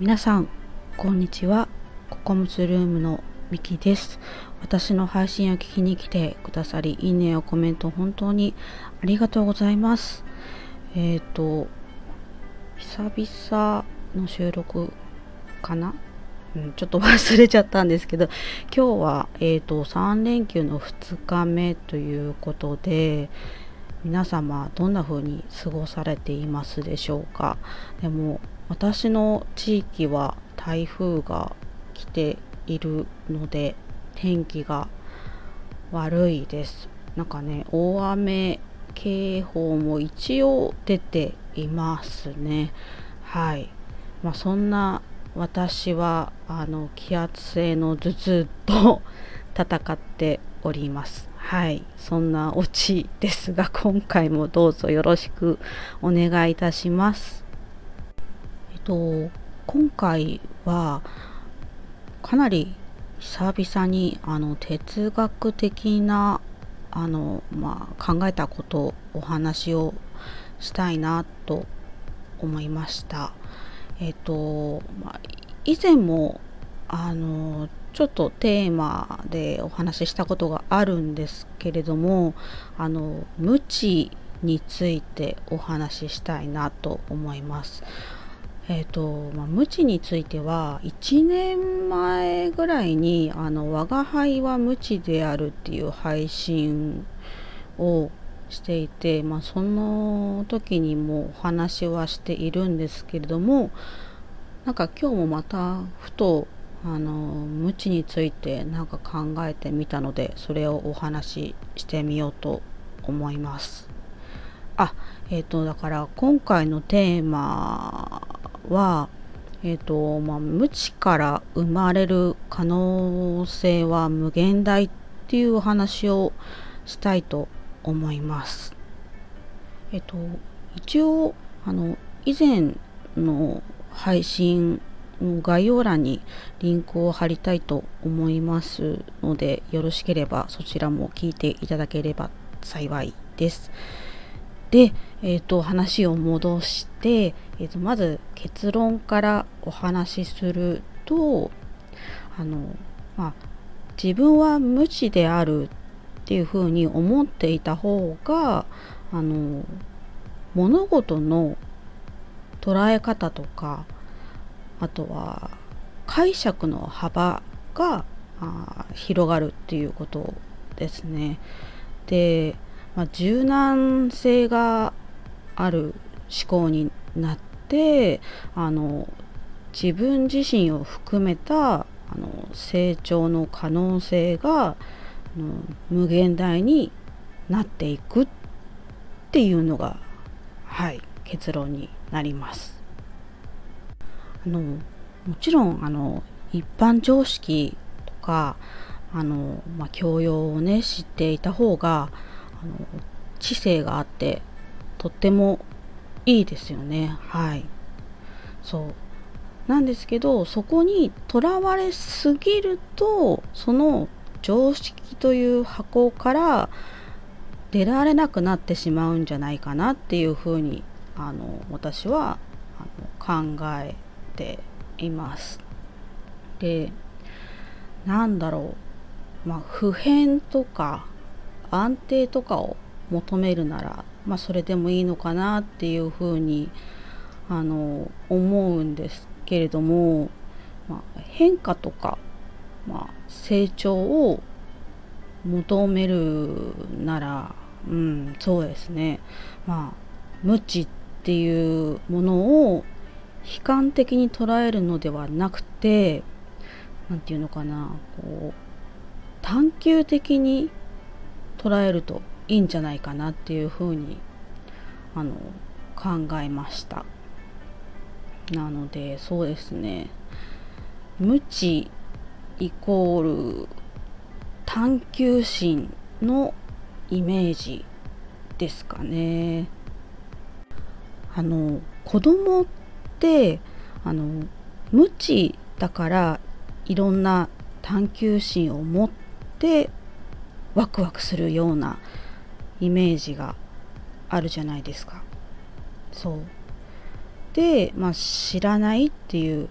皆さんこんにちは。ココムスルームのミキです。私の配信を聞きに来てくださりいいねやコメント本当にありがとうございます。えっ、ー、と久々の収録かな？うん、ちょっと忘れちゃったんですけど今日は、えーと、3連休の2日目ということで皆様どんな風に過ごされていますでしょうか？でも私の地域は台風が来ているので天気が悪いです。なんかね大雨警報も一応出ていますね。はい。まあそんな私はあの気圧性の頭痛と戦っております。はいそんなオチですが今回もどうぞよろしくお願いいたしますえっと今回はかなり久々にあの哲学的なあの、まあ、考えたことお話をしたいなと思いました。えっ、と、まあ、以前もあのちょっとテーマでお話ししたことがあるんですけれどもあの無知についてお話ししたいなと思います。えーとまあ、無知については1年前ぐらいに「あの我が輩は無知である」っていう配信をしていて、まあ、その時にもお話はしているんですけれどもなんか今日もまたふとあの無知についてなんか考えてみたのでそれをお話ししてみようと思います。あえっ、ー、とだから今回のテーマは、えーとまあ、無知から生まれる可能性は無限大っていうお話をしたいと思います。えっ、ー、と一応あの以前の配信概要欄にリンクを貼りたいと思いますのでよろしければそちらも聞いていただければ幸いです。で、えーと、話を戻して、えーと、まず結論からお話しするとあの、まあ、自分は無知であるっていうふうに思っていた方があの物事の捉え方とかあとは解釈の幅が広がるっていうことですね。でまあ、柔軟性がある思考になってあの自分自身を含めたあの成長の可能性が無限大になっていくっていうのがはい結論になります。あのもちろんあの一般常識とかあの、まあ、教養をね知っていた方があの知性があってとってもいいですよね。はい。そう。なんですけどそこにとらわれすぎるとその常識という箱から出られなくなってしまうんじゃないかなっていうふうにあの私はあの考えています。でなんだろうまあ普遍とか安定とかを求めるなら、まあ、それでもいいのかなっていうふうにあの思うんですけれども、まあ、変化とか、まあ、成長を求めるなら、うん、そうですね、まあ、無知っていうものを悲観的に捉えるのではなくて何て言うのかなこう探求的に捉えるといいんじゃないかなっていうふうにあの考えました。なのでそうですね。無知イコール探求心のイメージですかね。あの子供ってあの無知だからいろんな探求心を持ってワクワクするようなイメージがあるじゃないですか。そう。で、まあ、知らないっていう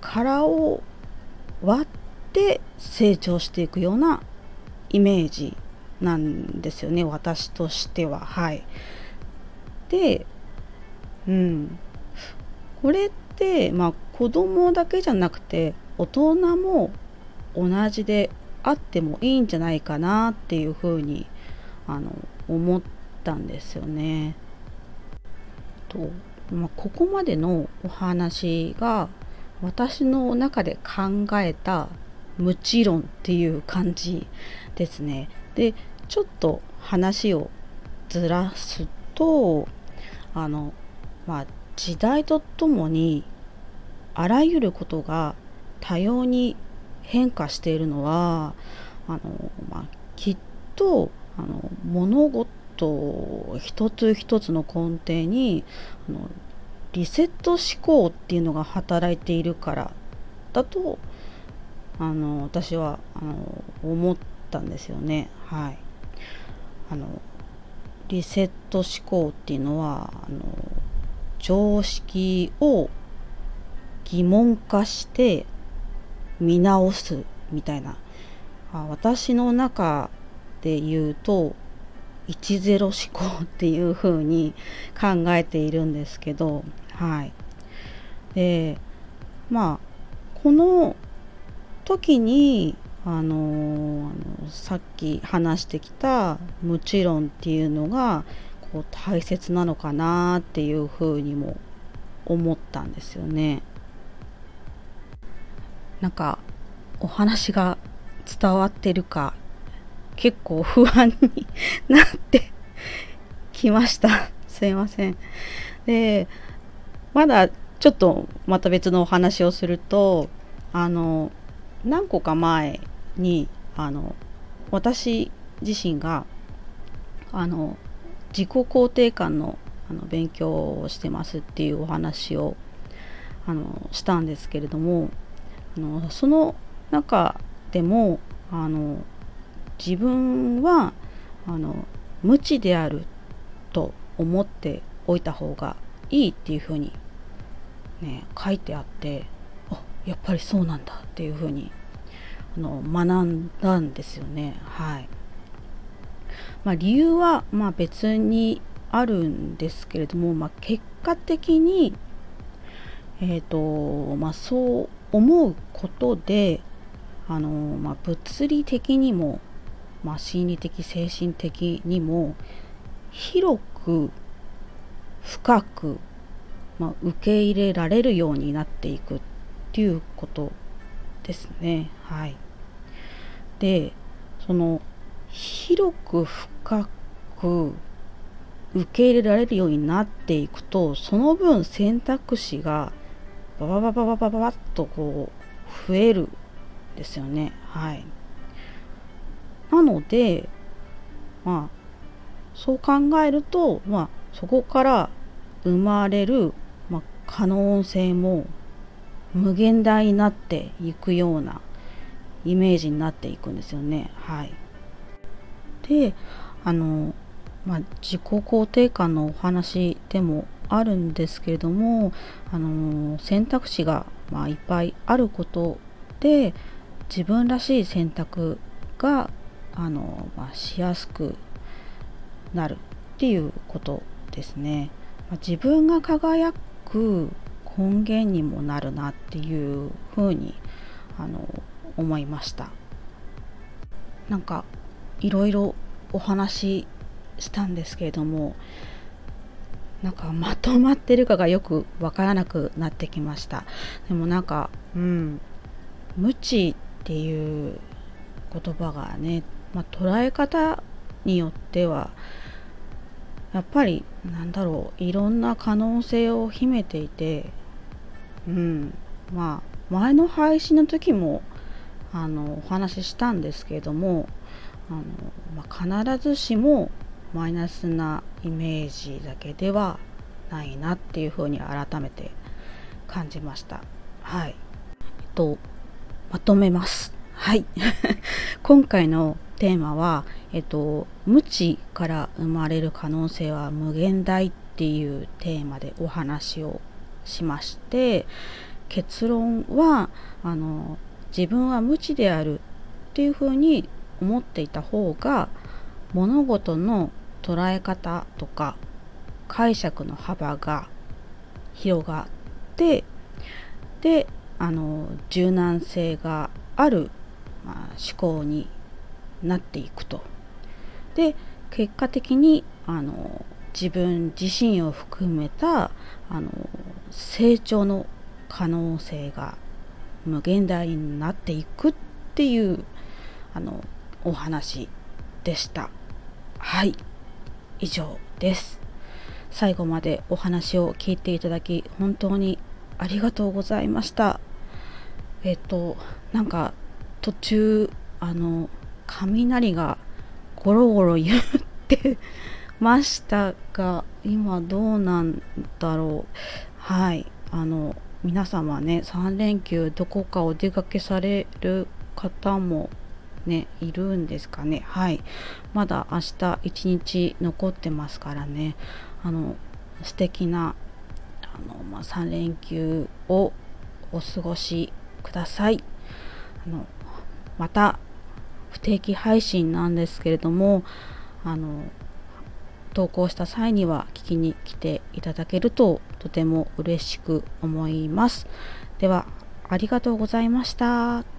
殻を割って成長していくようなイメージなんですよね私としては。はい。でうん。これってまあ子供だけじゃなくて大人も同じであってもいいんじゃないかなっていうふうにあの思ったんですよね。とまあ、ここまでのお話が私の中で考えた無知論っていう感じですね。でちょっと話をずらすとあの、まあ、時代とともにあらゆることが多様に変化しているのはあの、まあ、きっとあの物事一つ一つの根底にあのリセット思考っていうのが働いているからだとあの私はあの思ったんですよね。はい、あのリセット思考っていうのはあの常識を疑問化して見直すみたいな。私の中で言うと10思考っていう風に考えているんですけどはい。でまあこの時にあのさっき話してきた「もちろん」っていうのがこう大切なのかなっていうふうにも思ったんですよね。なんかお話が伝わってるか結構不安になってきましたすいませんでまだちょっとまた別のお話をするとあの何個か前にあの私自身があの自己肯定感のあの勉強をしてますっていうお話をあのしたんですけれどもあのその中でもあの自分はあの無知であると思っておいた方がいいっていうふうに、ね、書いてあってあやっぱりそうなんだっていうふうにあの学んだんですよね。はいまあ、理由はまあ別にあるんですけれども、まあ、結果的に、えーとまあ、そう思うことであの、まあ、物理的にも、まあ、心理的精神的にも広く深く、まあ、受け入れられるようになっていくっていうことですね。はい、でその広く深く受け入れられるようになっていくとその分選択肢がババババババババッとこう増えるですよねはいなのでまあそう考えるとまあそこから生まれる、まあ、可能性も無限大になっていくようなイメージになっていくんですよねはいであのまあ、自己肯定感のお話でもあるんですけれども、あの選択肢が、まあ、いっぱいあることで自分らしい選択が、あのまあ、しやすくなるっていうことですね。まあ、自分が輝く根源にもなるなっていうふうにあの思いました。なんかいろいろお話ししたんですけれどもなんかまとまってるかがよくわからなくなってきました。でもなんかうん無知っていう言葉がね、まあ、捉え方によってはやっぱりなんだろういろんな可能性を秘めていてうんまあ前の配信の時もあのお話ししたんですけれどもあの、まあ、必ずしもマイナスなイメージだけではないなっていうふうに改めて感じました。はい、えっと、まとめます。はい。今回のテーマは、えっと、無知から生まれる可能性は無限大っていうテーマでお話をしまして結論はあの自分は無知であるっていうふうに思っていた方が物事の捉え方とか解釈の幅が広がってであの柔軟性がある、まあ、思考になっていくと。で結果的にあの自分自身を含めたあの成長の可能性が無限大になっていくっていうあのお話でした。はい以上です。最後までお話を聞いていただき本当にありがとうございました。えっとなんか途中あの雷がゴロゴロ言ってましたが今どうなんだろうはいあの皆様ね3連休どこかお出かけされる方もねいるんですかね。はい。まだ明日一日残ってますからね。あの素敵なあの、まあ、3連休をお過ごしください。あのまた不定期配信なんですけれどもあの投稿した際には聞きに来ていただけるととても嬉しく思います。ではありがとうございました。